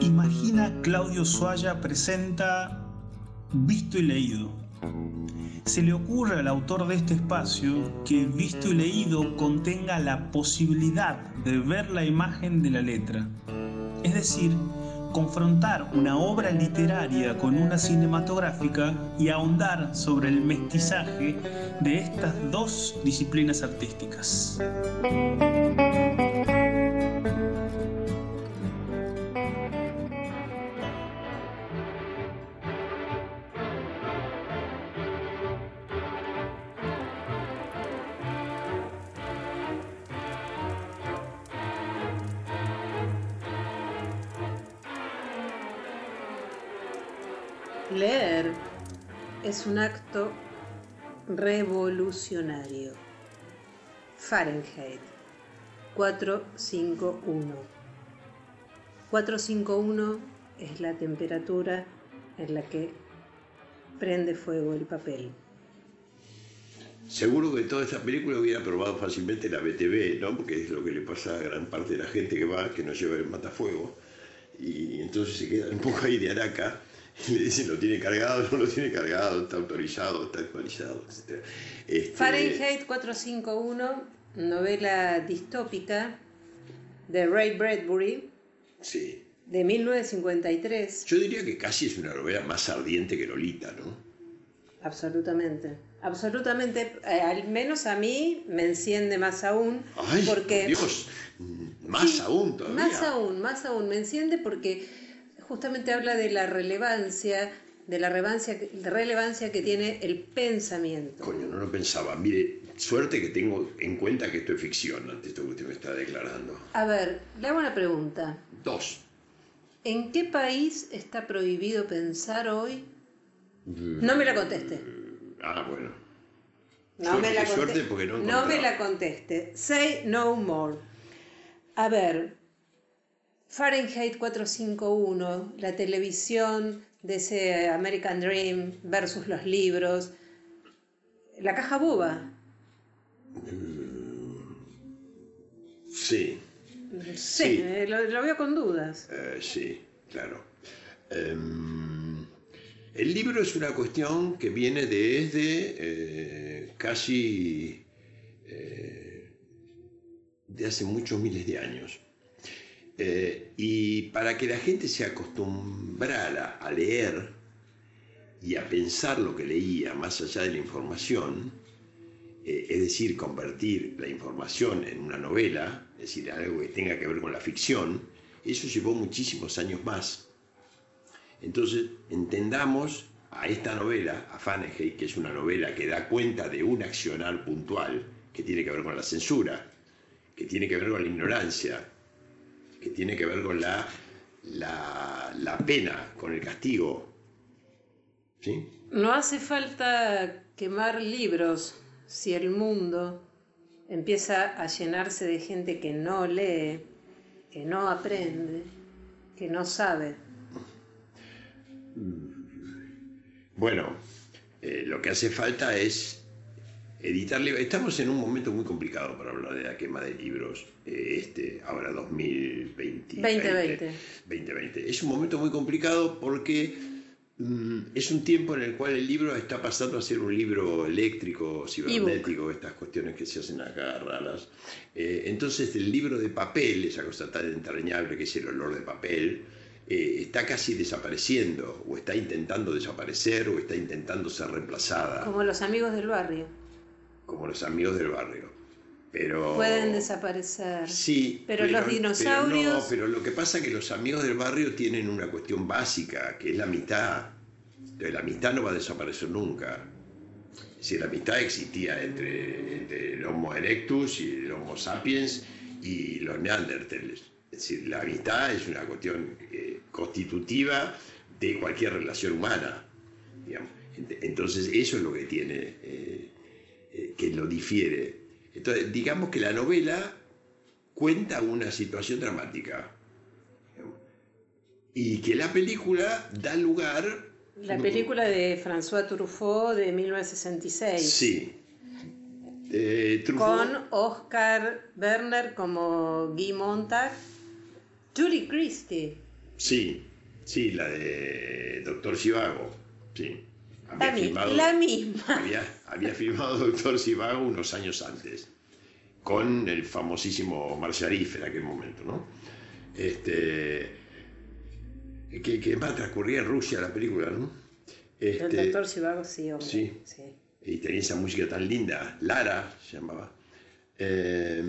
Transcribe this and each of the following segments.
Imagina Claudio Suaya presenta Visto y Leído. Se le ocurre al autor de este espacio que Visto y Leído contenga la posibilidad de ver la imagen de la letra. Es decir, confrontar una obra literaria con una cinematográfica y ahondar sobre el mestizaje de estas dos disciplinas artísticas. Leer es un acto revolucionario. Fahrenheit 451. 451 es la temperatura en la que prende fuego el papel. Seguro que toda esta película hubiera probado fácilmente la BTV, ¿no? Porque es lo que le pasa a gran parte de la gente que va, que no lleva el matafuego. Y entonces se queda un poco ahí de araca y le dicen lo tiene cargado, no lo tiene cargado, está autorizado, está actualizado, etc. Este, Fahrenheit 451, novela distópica de Ray Bradbury Sí. de 1953. Yo diría que casi es una novela más ardiente que Lolita, ¿no? Absolutamente, absolutamente, eh, al menos a mí me enciende más aún, Ay, porque por Dios, más Sí, aún todavía. Más aún, más aún, me enciende porque justamente habla de la relevancia, de la relevancia, relevancia que tiene el pensamiento. Coño, no lo pensaba. Mire, suerte que tengo en cuenta que esto es ficción ante esto que usted me está declarando. A ver, le hago una pregunta. Dos. ¿En qué país está prohibido pensar hoy? No me la conteste. Ah, bueno. No Suerte, me la suerte, conteste. porque no no me la conteste. Say no more. A ver, Fahrenheit 451, la televisión de ese American Dream versus los libros, la caja boba. Sí, Sí, Sí. eh, lo, lo veo con dudas. eh, sí, claro. Em, el libro es una cuestión que viene desde eh, casi eh, de hace muchos miles de años. Eh, y para que la gente se acostumbrara a leer y a pensar lo que leía más allá de la información, eh, es decir, convertir la información en una novela, es decir, algo que tenga que ver con la ficción, eso llevó muchísimos años más. Entonces, entendamos a esta novela, a Fahrenheit, que es una novela que da cuenta de un accionar puntual que tiene que ver con la censura, que tiene que ver con la ignorancia, que tiene que ver con la, la, la pena, con el castigo. ¿Sí? No hace falta quemar libros si el mundo empieza a llenarse de gente que no lee, que no aprende, que no sabe. Bueno, eh, lo que hace falta es editar libros. Estamos en un momento muy complicado para hablar de la quema de libros, eh, este, ahora 2020. 2020. 2020. Es un momento muy complicado porque mm, es un tiempo en el cual el libro está pasando a ser un libro eléctrico, cibernético, estas cuestiones que se hacen acá raras. Eh, entonces el libro de papel, esa cosa tan entrañable que es el olor de papel, eh, está casi desapareciendo, o está intentando desaparecer, o está intentando ser reemplazada, Como los amigos del barrio. Como los amigos del barrio. Pero... Pueden desaparecer. Sí, Pero los dinosaurios- Pero, no, pero lo que pasa es que los amigos del barrio tienen una cuestión básica, que es la amistad. Entonces, la amistad no va a desaparecer nunca. Decir, la amistad existía entre, entre el Homo erectus y el Homo sapiens y los neandertales. Es decir, la amistad es una cuestión eh, constitutiva de cualquier relación humana. digamos. Entonces, eso es lo que tiene, eh, eh, que lo difiere. Entonces, digamos que la novela cuenta una situación dramática. Y que la película da lugar. La película de François Truffaut de 1966. Sí. eh. Con Oscar Werner como Guy Montag. Julie Christie. Sí, sí, la de Doctor Sivago. Sí. Había La, filmado- la misma. había, había filmado Doctor Sivago unos años antes, con el famosísimo Marciarif en aquel momento, ¿no? Este, que, que más transcurría en Rusia la película, ¿no? El Este, doctor Chivago, sí, hombre. sí. sí. y tenía esa música tan linda, Lara se llamaba. Eh,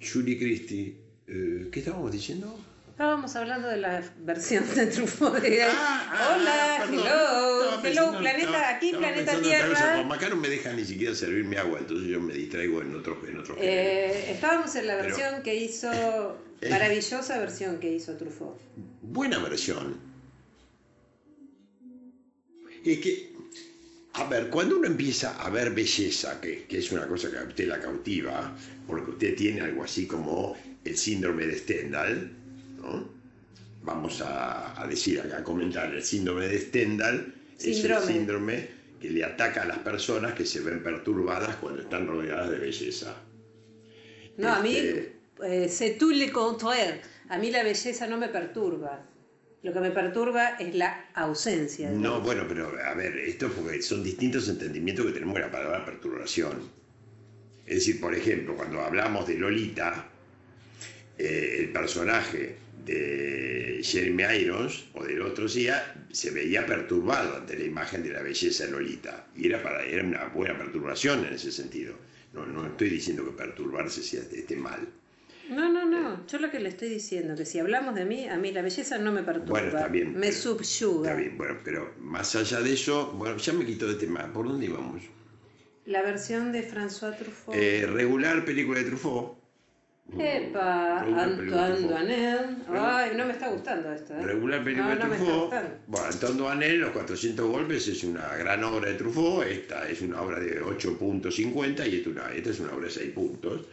Julie Christie, eh, ¿qué estábamos diciendo? Estábamos hablando de la versión de Truffaut. de- Ah, ah, Hola, perdón. Hello, Estaba hello, pensando- planeta, estaba- aquí, estaba planeta Tierra. como acá no me deja ni siquiera servirme agua, entonces yo me distraigo en otro, en otro género. Eh, estábamos en la Pero- versión que hizo, Eh. maravillosa versión que hizo Truffaut. Buena versión. Es que, a ver, cuando uno empieza a ver belleza, que, que es una cosa que a usted la cautiva, porque usted tiene algo así como el síndrome de Stendhal, ¿no? Vamos a, a decir a comentar, el síndrome de Stendhal es Síndrome. el síndrome que le ataca a las personas que se ven perturbadas cuando están rodeadas de belleza. No, a mí, Este- eh, c'est tout le contraire. A mí la belleza no me perturba. Lo que me perturba es la ausencia. de No, bueno, pero a ver, esto porque son distintos entendimientos que tenemos de la palabra perturbación. Es decir, por ejemplo, cuando hablamos de Lolita, eh, el personaje de Jeremy Irons o del otro día se veía perturbado ante la imagen de la belleza de Lolita. Y era, para, era una buena perturbación en ese sentido. No, no estoy diciendo que perturbarse sea, esté mal. No, no, no. Yo lo que le estoy diciendo, que si hablamos de mí, a mí la belleza no me perturba. Bueno, está bien, Me pero- subyuga. Está bien, bueno, pero más allá de eso, bueno, ya me quito de tema. ¿Por dónde íbamos? La versión de François Truffaut. Eh, regular película de Truffaut. Epa, Antoine. Duanel. Ay, no me está gustando esto. ¿eh? Regular película no, no de me está Truffaut. Bueno, Antoine Duanel, Los 400 golpes, es una gran obra de Truffaut. Esta es una obra de 8.50 y esta, una- esta es una obra de 6 puntos.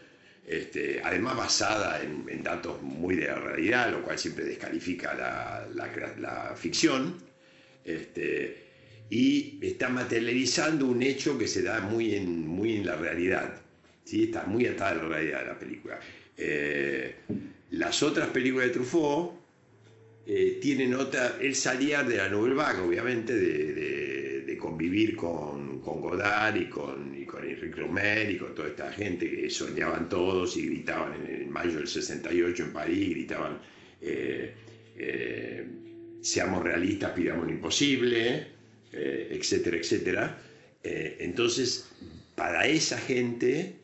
Este, además basada en, en datos muy de la realidad, lo cual siempre descalifica la, la crea- la ficción. Este, y está materializando un hecho que se da muy en, muy en la realidad. ¿sí? Está muy atada a la realidad de la película. Eh, las otras películas de Truffaut eh, tienen otra. Él salía de la Nouvelle Vague, obviamente, de, convivir con, con Godard y con, y con Enrique Romer y con toda esta gente que soñaban todos y gritaban en, en mayo del 68 en París, gritaban. eh, seamos realistas, pidamos lo imposible, etcétera, etcétera. Entonces, para esa gente,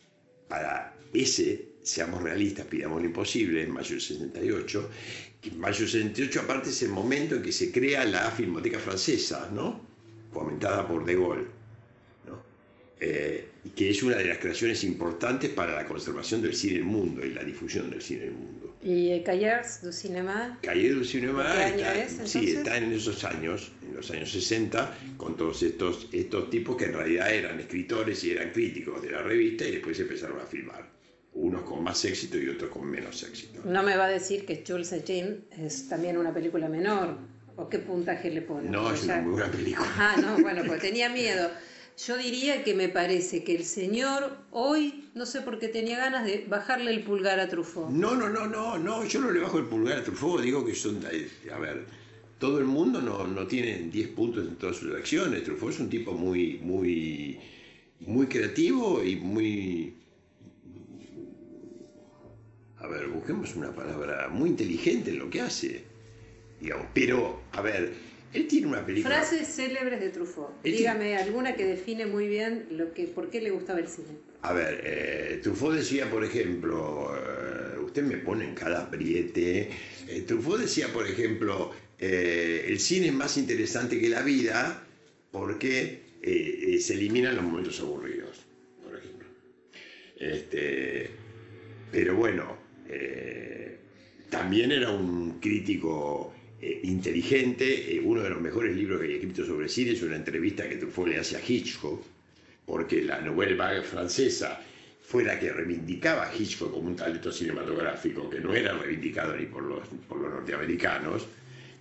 para ese, seamos realistas, pidamos lo imposible, en mayo del 68, que en mayo del 68 aparte es el momento en que se crea la Filmoteca Francesa, ¿no? Fomentada por De Gaulle, ¿no? Eh, que es una de las creaciones importantes para la conservación del cine en el mundo y la difusión del cine en el mundo. ¿Y eh, Cahiers du Cinéma? ¿De qué año está, es, sí, está en esos años, en los años 60, con todos estos, estos tipos que en realidad eran escritores y eran críticos de la revista y después empezaron a filmar. Unos con más éxito y otros con menos éxito. No me va a decir que Jules et Jean es también una película menor. ¿O qué puntaje le pone? No, es una muy buena película. Ah, no, bueno, pues tenía miedo. Yo diría que me parece que el señor hoy, no sé por qué tenía ganas de bajarle el pulgar a Truffaut. No, no, no, no, no, yo no le bajo el pulgar a Truffaut, digo que son, eh, a ver, todo el mundo no, no tiene 10 puntos en todas sus acciones, Truffaut es un tipo muy, muy, muy creativo y muy, a ver, busquemos una palabra, muy inteligente en lo que hace, digamos, pero, a ver, él tiene una película... Frases célebres de Truffaut. Él tiene- Dígame alguna que define muy bien lo que, por qué le gustaba el cine. A ver, eh, Truffaut decía, por ejemplo, eh, usted me pone en cada apriete. Eh, Truffaut decía, por ejemplo, eh, el cine es más interesante que la vida porque eh, se eliminan los momentos aburridos, por ejemplo. Este, pero bueno, eh, también era un crítico eh, inteligente. Eh, uno de los mejores libros que hay escrito sobre cine es una entrevista que Truffaut le hace a Hitchcock porque la Nouvelle Vague francesa fue la que reivindicaba a Hitchcock como un talento cinematográfico que no era reivindicado ni por los, por los norteamericanos,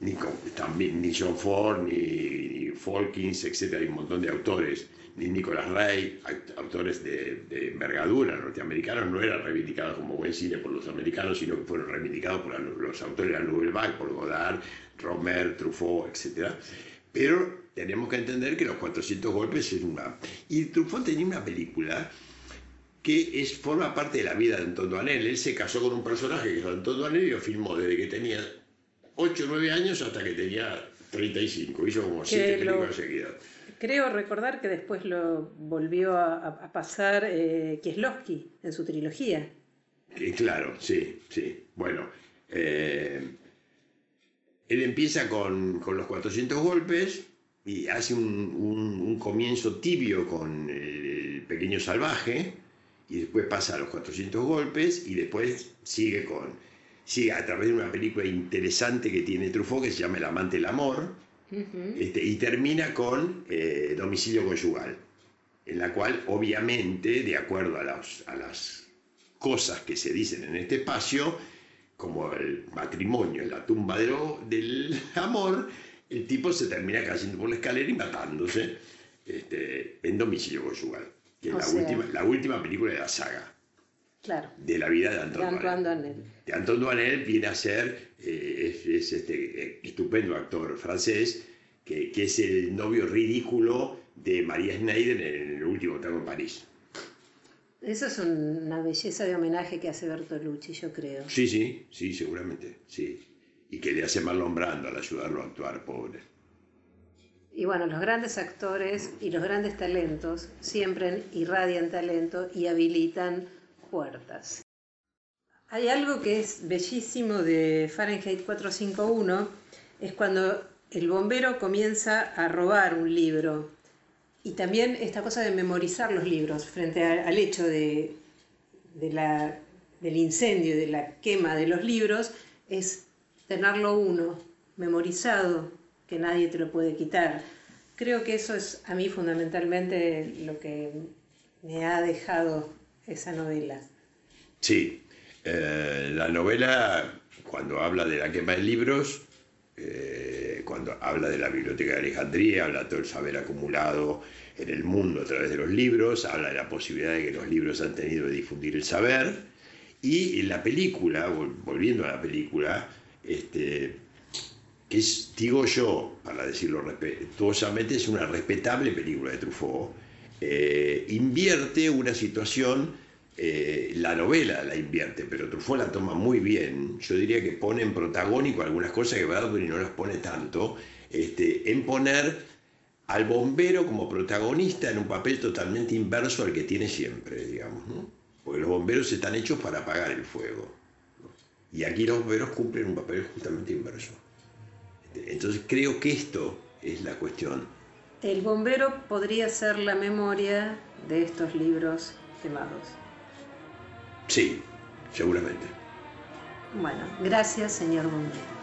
ni, también, ni John Ford, ni, ni Falkins, etc. Hay un montón de autores, ni Nicholas Ray, autores de, envergadura norteamericanos, no eran reivindicados como buen cine por los americanos, sino que fueron reivindicados por los autores de la Nouvelle Vague, por Godard, Romer, Truffaut, etc. Pero tenemos que entender que los 400 golpes es una... Y Truffaut tenía una película que es, forma parte de la vida de Anton Duanel. Él se casó con un personaje que es Anton Duanel y lo filmó desde que tenía 8 o 9 años hasta que tenía 35. Hizo como 7 películas seguidas. Creo recordar que después lo volvió a, pasar eh, Kieslowski en su trilogía. Y claro, sí, sí. Bueno, eh, él empieza con, con, los 400 golpes y hace un, un comienzo tibio con el pequeño salvaje y después pasa a los 400 golpes y después sigue con sigue a través de una película interesante que tiene Truffaut que se llama El amante del amor este, y termina con eh, Domicilio conyugal en la cual obviamente de acuerdo a, a las cosas que se dicen en este espacio como el matrimonio en la tumba de del amor el tipo se termina cayendo por la escalera y matándose este, en domicilio conyugal que es la, última, la última película de la saga. Claro. De la vida de Antoine, Duanel. De Antoine Duanel viene a ser, eh, es, este eh, estupendo actor francés, que, que, es el novio ridículo de María Schneider en el último tango en París. Eso es una belleza de homenaje que hace Bertolucci, yo creo. Sí, sí, sí, seguramente, sí. Y que le hace mal nombrando al ayudarlo a actuar, pobre. Y bueno, los grandes actores y los grandes talentos siempre irradian talento y habilitan puertas. Hay algo que es bellísimo de Fahrenheit 451, es cuando el bombero comienza a robar un libro. Y también esta cosa de memorizar los libros frente al hecho de, del incendio, de la quema de los libros, es tenerlo uno, memorizado, que nadie te lo puede quitar. Creo que eso es a mí fundamentalmente lo que me ha dejado esa novela. Sí, eh, la novela cuando habla de la quema de libros, eh, cuando habla de la Biblioteca de Alejandría, habla de todo el saber acumulado en el mundo a través de los libros, habla de la posibilidad de que los libros han tenido de difundir el saber, y la película, volviendo a la película, este, que es, digo yo, para decirlo respetuosamente, es una respetable película de Truffaut, eh, invierte una situación, eh, la novela la invierte, pero Truffaut la toma muy bien, yo diría que pone en protagónico algunas cosas que Bradbury no las pone tanto, este, en poner al bombero como protagonista en un papel totalmente inverso al que tiene siempre, digamos, ¿no? porque los bomberos están hechos para apagar el fuego, y aquí los bomberos cumplen un papel justamente inverso. Entonces creo que esto es la cuestión. El bombero podría ser la memoria de estos libros quemados. Sí, seguramente. Bueno, gracias, señor bombero.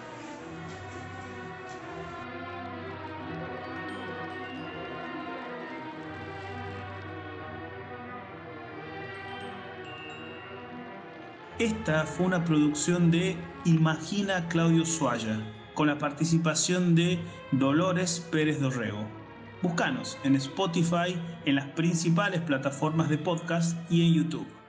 Esta fue una producción de Imagina Claudio Suaya con la participación de Dolores Pérez Dorrego. Búscanos en Spotify, en las principales plataformas de podcast y en YouTube.